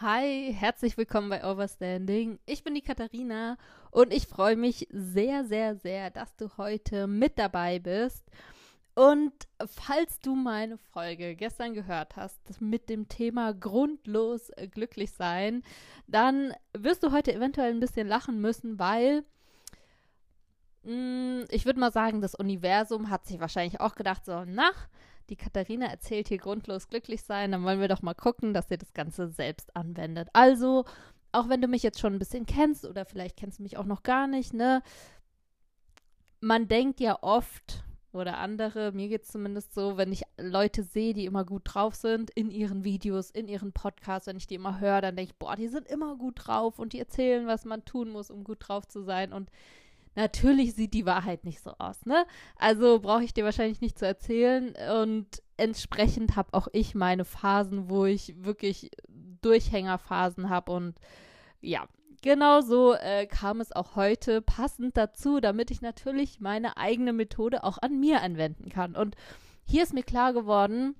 Hi, herzlich willkommen bei Overstanding. Ich bin die Katharina und ich freue mich sehr, sehr, sehr, dass du heute mit dabei bist. Und falls du meine Folge gestern gehört hast mit dem Thema grundlos glücklich sein, dann wirst du heute eventuell ein bisschen lachen müssen, weil ich würde mal sagen, das Universum hat sich wahrscheinlich auch gedacht, so, nach die Katharina erzählt hier grundlos glücklich sein, dann wollen wir doch mal gucken, dass ihr das Ganze selbst anwendet. Also, auch wenn du mich jetzt schon ein bisschen kennst oder vielleicht kennst du mich auch noch gar nicht, ne? Man denkt ja oft, oder andere, mir geht es zumindest so, wenn ich Leute sehe, die immer gut drauf sind, in ihren Videos, in ihren Podcasts, wenn ich die immer höre, dann denke ich, boah, die sind immer gut drauf und die erzählen, was man tun muss, um gut drauf zu sein. Und Natürlich sieht die Wahrheit nicht so aus, ne? Also brauche ich dir wahrscheinlich nicht zu erzählen. Und entsprechend habe auch ich meine Phasen, wo ich wirklich Durchhängerphasen habe. Und ja, genau so äh, kam es auch heute passend dazu, damit ich natürlich meine eigene Methode auch an mir anwenden kann. Und hier ist mir klar geworden,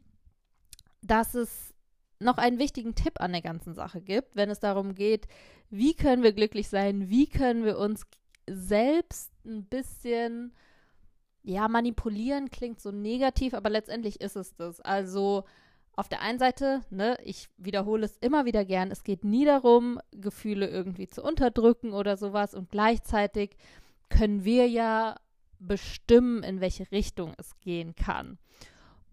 dass es noch einen wichtigen Tipp an der ganzen Sache gibt, wenn es darum geht, wie können wir glücklich sein, wie können wir uns selbst ein bisschen, ja, manipulieren klingt so negativ, aber letztendlich ist es das. Also auf der einen Seite, ne, ich wiederhole es immer wieder gern, es geht nie darum, Gefühle irgendwie zu unterdrücken oder sowas und gleichzeitig können wir ja bestimmen, in welche Richtung es gehen kann.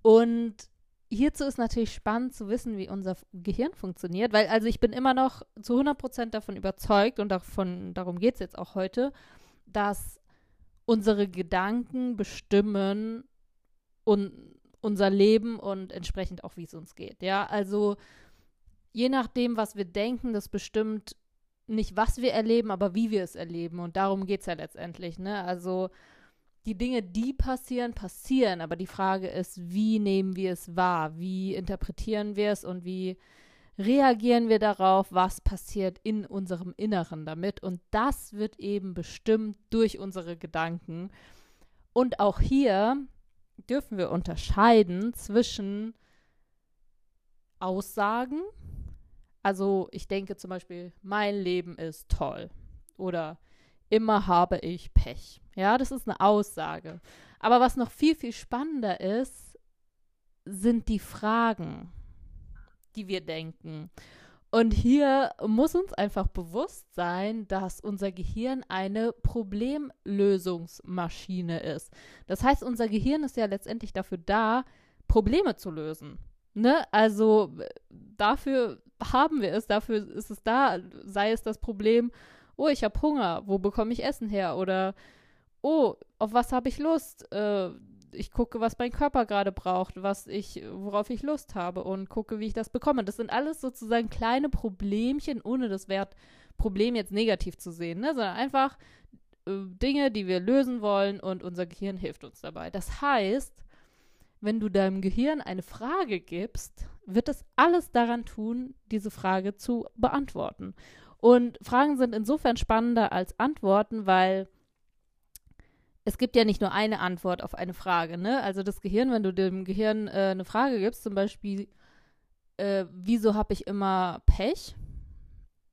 Und hierzu ist natürlich spannend zu wissen, wie unser Gehirn funktioniert, weil also ich bin immer noch zu 100% davon überzeugt und davon, darum geht es jetzt auch heute, dass unsere Gedanken bestimmen und unser Leben und entsprechend auch, wie es uns geht. Ja, also je nachdem, was wir denken, das bestimmt nicht, was wir erleben, aber wie wir es erleben. Und darum geht es ja letztendlich. Ne? Also die Dinge, die passieren, passieren, aber die Frage ist, wie nehmen wir es wahr? Wie interpretieren wir es und wie reagieren wir darauf, was passiert in unserem Inneren damit? Und das wird eben bestimmt durch unsere Gedanken. Und auch hier dürfen wir unterscheiden zwischen Aussagen, also ich denke zum Beispiel, mein Leben ist toll oder immer habe ich Pech. Ja, das ist eine Aussage. Aber was noch viel, viel spannender ist, sind die Fragen, die wir denken. Und hier muss uns einfach bewusst sein, dass unser Gehirn eine Problemlösungsmaschine ist. Das heißt, unser Gehirn ist ja letztendlich dafür da, Probleme zu lösen. Ne? Also dafür haben wir es, dafür ist es da, sei es das Problem, oh, ich habe Hunger, wo bekomme ich Essen her? Oder, oh, auf was habe ich Lust? Äh, ich gucke, was mein Körper gerade braucht, was ich, worauf ich Lust habe und gucke, wie ich das bekomme. Das sind alles sozusagen kleine Problemchen, ohne das Wert Problem jetzt negativ zu sehen, ne? sondern einfach äh, Dinge, die wir lösen wollen und unser Gehirn hilft uns dabei. Das heißt, wenn du deinem Gehirn eine Frage gibst, wird es alles daran tun, diese Frage zu beantworten. Und Fragen sind insofern spannender als Antworten, weil es gibt ja nicht nur eine Antwort auf eine Frage, ne? Also das Gehirn, wenn du dem Gehirn äh, eine Frage gibst, zum Beispiel, äh, wieso habe ich immer Pech?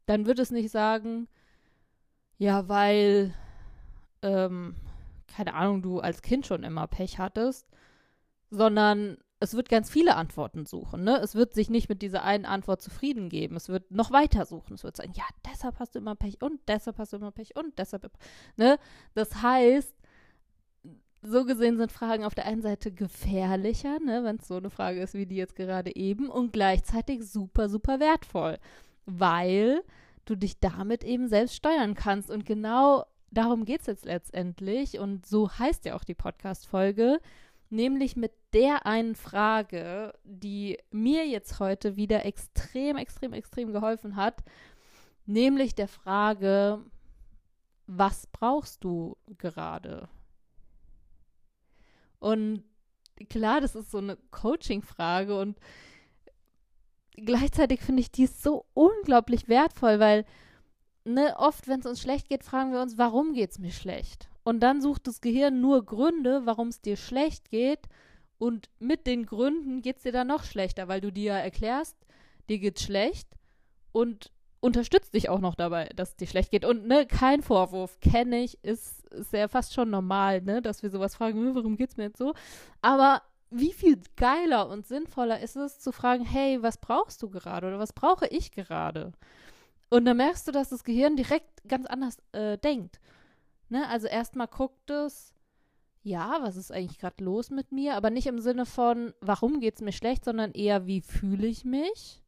Dann wird es nicht sagen, ja, weil, ähm, keine Ahnung, du als Kind schon immer Pech hattest, sondern es wird ganz viele Antworten suchen. Ne? Es wird sich nicht mit dieser einen Antwort zufrieden geben. Es wird noch weiter suchen. Es wird sagen, ja, deshalb hast du immer Pech und deshalb hast du immer Pech und deshalb. Ne? Das heißt, so gesehen sind Fragen auf der einen Seite gefährlicher, ne, wenn es so eine Frage ist wie die jetzt gerade eben, und gleichzeitig super, super wertvoll, weil du dich damit eben selbst steuern kannst. Und genau darum geht es jetzt letztendlich. Und so heißt ja auch die Podcast-Folge nämlich mit der einen Frage, die mir jetzt heute wieder extrem, extrem, extrem geholfen hat, nämlich der Frage, was brauchst du gerade? Und klar, das ist so eine Coaching-Frage und gleichzeitig finde ich die so unglaublich wertvoll, weil ne, oft, wenn es uns schlecht geht, fragen wir uns, warum geht es mir schlecht? Und dann sucht das Gehirn nur Gründe, warum es dir schlecht geht. Und mit den Gründen geht es dir dann noch schlechter, weil du dir ja erklärst, dir geht's schlecht. und unterstützt dich auch noch dabei, dass es dir schlecht geht. Und ne, kein Vorwurf, kenne ich, ist, ist ja fast schon normal, ne, dass wir sowas fragen, hm, warum geht's mir jetzt so? Aber wie viel geiler und sinnvoller ist es zu fragen, hey, was brauchst du gerade oder was brauche ich gerade? Und dann merkst du, dass das Gehirn direkt ganz anders äh, denkt. Ne? Also erstmal guckt es, ja, was ist eigentlich gerade los mit mir? Aber nicht im Sinne von, warum geht es mir schlecht, sondern eher, wie fühle ich mich?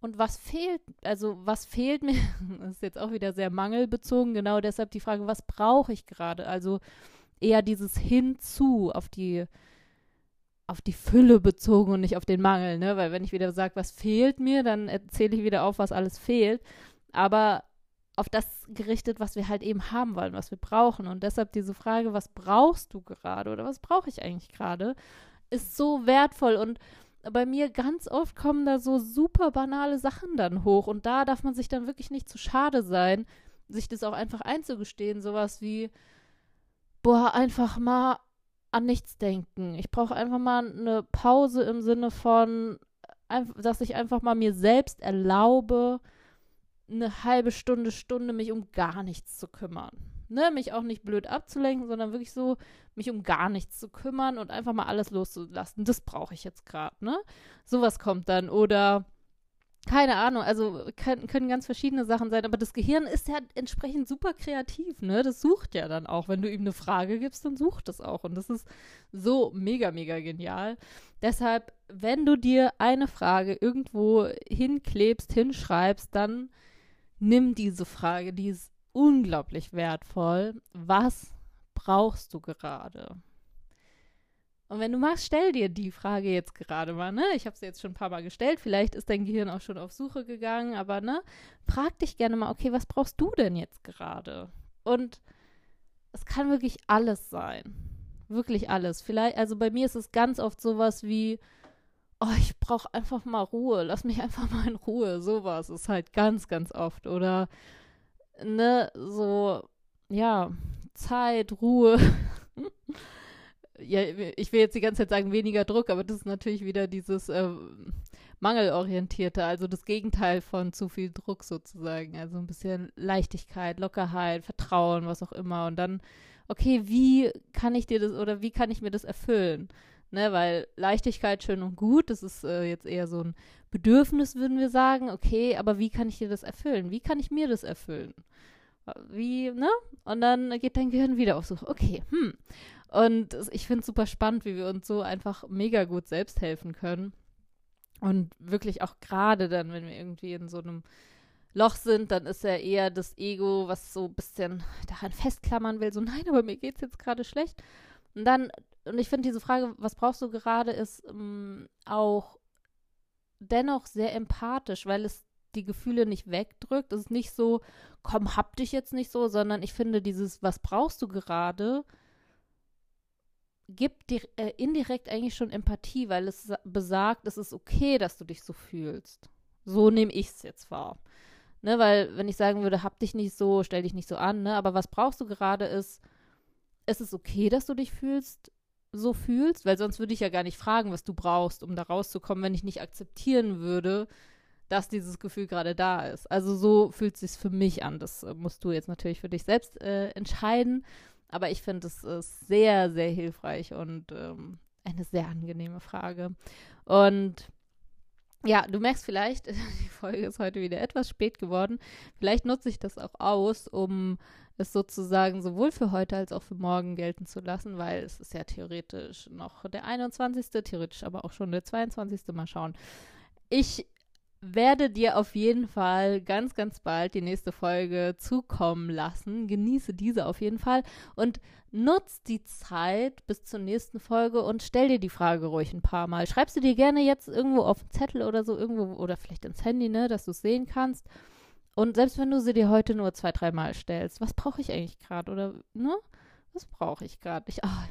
Und was fehlt, also was fehlt mir, das ist jetzt auch wieder sehr mangelbezogen, genau deshalb die Frage, was brauche ich gerade? Also eher dieses Hinzu auf die, auf die Fülle bezogen und nicht auf den Mangel, ne? Weil wenn ich wieder sage, was fehlt mir, dann erzähle ich wieder auf, was alles fehlt. Aber auf das gerichtet, was wir halt eben haben wollen, was wir brauchen. Und deshalb diese Frage, was brauchst du gerade oder was brauche ich eigentlich gerade, ist so wertvoll. Und bei mir ganz oft kommen da so super banale Sachen dann hoch. Und da darf man sich dann wirklich nicht zu schade sein, sich das auch einfach einzugestehen. Sowas wie, boah, einfach mal an nichts denken. Ich brauche einfach mal eine Pause im Sinne von, dass ich einfach mal mir selbst erlaube, eine halbe Stunde, Stunde mich um gar nichts zu kümmern. Ne, mich auch nicht blöd abzulenken, sondern wirklich so, mich um gar nichts zu kümmern und einfach mal alles loszulassen. Das brauche ich jetzt gerade, ne? Sowas kommt dann. Oder keine Ahnung, also können, können ganz verschiedene Sachen sein, aber das Gehirn ist ja entsprechend super kreativ, ne? Das sucht ja dann auch. Wenn du ihm eine Frage gibst, dann sucht es auch. Und das ist so mega, mega genial. Deshalb, wenn du dir eine Frage irgendwo hinklebst, hinschreibst, dann nimm diese Frage, die ist unglaublich wertvoll. Was brauchst du gerade? Und wenn du magst, stell dir die Frage jetzt gerade mal, ne? Ich habe sie jetzt schon ein paar Mal gestellt. Vielleicht ist dein Gehirn auch schon auf Suche gegangen, aber ne? Frag dich gerne mal, okay, was brauchst du denn jetzt gerade? Und es kann wirklich alles sein. Wirklich alles. Vielleicht, also bei mir ist es ganz oft sowas wie, oh, ich brauche einfach mal Ruhe, lass mich einfach mal in Ruhe. Sowas ist halt ganz, ganz oft. Oder, ne, so, ja, Zeit, Ruhe. ja, ich will jetzt die ganze Zeit sagen, weniger Druck, aber das ist natürlich wieder dieses äh, Mangelorientierte, also das Gegenteil von zu viel Druck sozusagen. Also ein bisschen Leichtigkeit, Lockerheit, Vertrauen, was auch immer. Und dann, okay, wie kann ich dir das oder wie kann ich mir das erfüllen? Ne, weil Leichtigkeit schön und gut, das ist äh, jetzt eher so ein Bedürfnis, würden wir sagen. Okay, aber wie kann ich dir das erfüllen? Wie kann ich mir das erfüllen? Wie, ne? Und dann geht dein Gehirn wieder auf Suche. Okay, hm. Und ich finde es super spannend, wie wir uns so einfach mega gut selbst helfen können. Und wirklich auch gerade dann, wenn wir irgendwie in so einem Loch sind, dann ist ja eher das Ego, was so ein bisschen daran festklammern will, so nein, aber mir geht es jetzt gerade schlecht. Und dann und ich finde diese Frage, was brauchst du gerade, ist ähm, auch dennoch sehr empathisch, weil es die Gefühle nicht wegdrückt. Es ist nicht so, komm, hab dich jetzt nicht so, sondern ich finde dieses, was brauchst du gerade, gibt dir äh, indirekt eigentlich schon Empathie, weil es besagt, es ist okay, dass du dich so fühlst. So nehme ich es jetzt wahr. Ne, weil, wenn ich sagen würde, hab dich nicht so, stell dich nicht so an, ne, aber was brauchst du gerade ist, es ist okay, dass du dich fühlst, so fühlst, weil sonst würde ich ja gar nicht fragen, was du brauchst, um da rauszukommen, wenn ich nicht akzeptieren würde, dass dieses Gefühl gerade da ist. Also so fühlt es sich für mich an. Das äh, musst du jetzt natürlich für dich selbst äh, entscheiden. Aber ich finde, es ist sehr, sehr hilfreich und ähm, eine sehr angenehme Frage. Und ja, du merkst vielleicht, die Folge ist heute wieder etwas spät geworden. Vielleicht nutze ich das auch aus, um es sozusagen sowohl für heute als auch für morgen gelten zu lassen, weil es ist ja theoretisch noch der 21., theoretisch aber auch schon der 22. Mal schauen. Ich werde dir auf jeden Fall ganz, ganz bald die nächste Folge zukommen lassen. Genieße diese auf jeden Fall und nutz die Zeit bis zur nächsten Folge und stell dir die Frage ruhig ein paar Mal. Schreibst du dir gerne jetzt irgendwo auf einen Zettel oder so irgendwo oder vielleicht ins Handy, ne, dass du es sehen kannst. Und selbst wenn du sie dir heute nur zwei, dreimal stellst, was brauche ich eigentlich gerade? Oder, ne? Was brauche ich gerade? Ich, ah,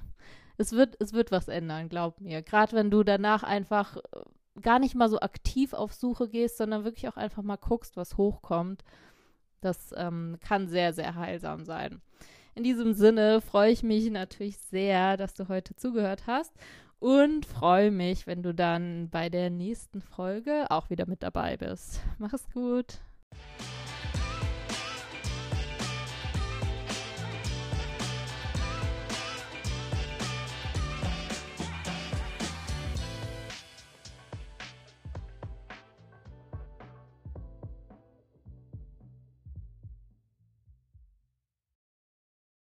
es wird, es wird was ändern, glaub mir. Gerade wenn du danach einfach äh, gar nicht mal so aktiv auf Suche gehst, sondern wirklich auch einfach mal guckst, was hochkommt. Das ähm, kann sehr, sehr heilsam sein. In diesem Sinne freue ich mich natürlich sehr, dass du heute zugehört hast und freue mich, wenn du dann bei der nächsten Folge auch wieder mit dabei bist. Mach es gut.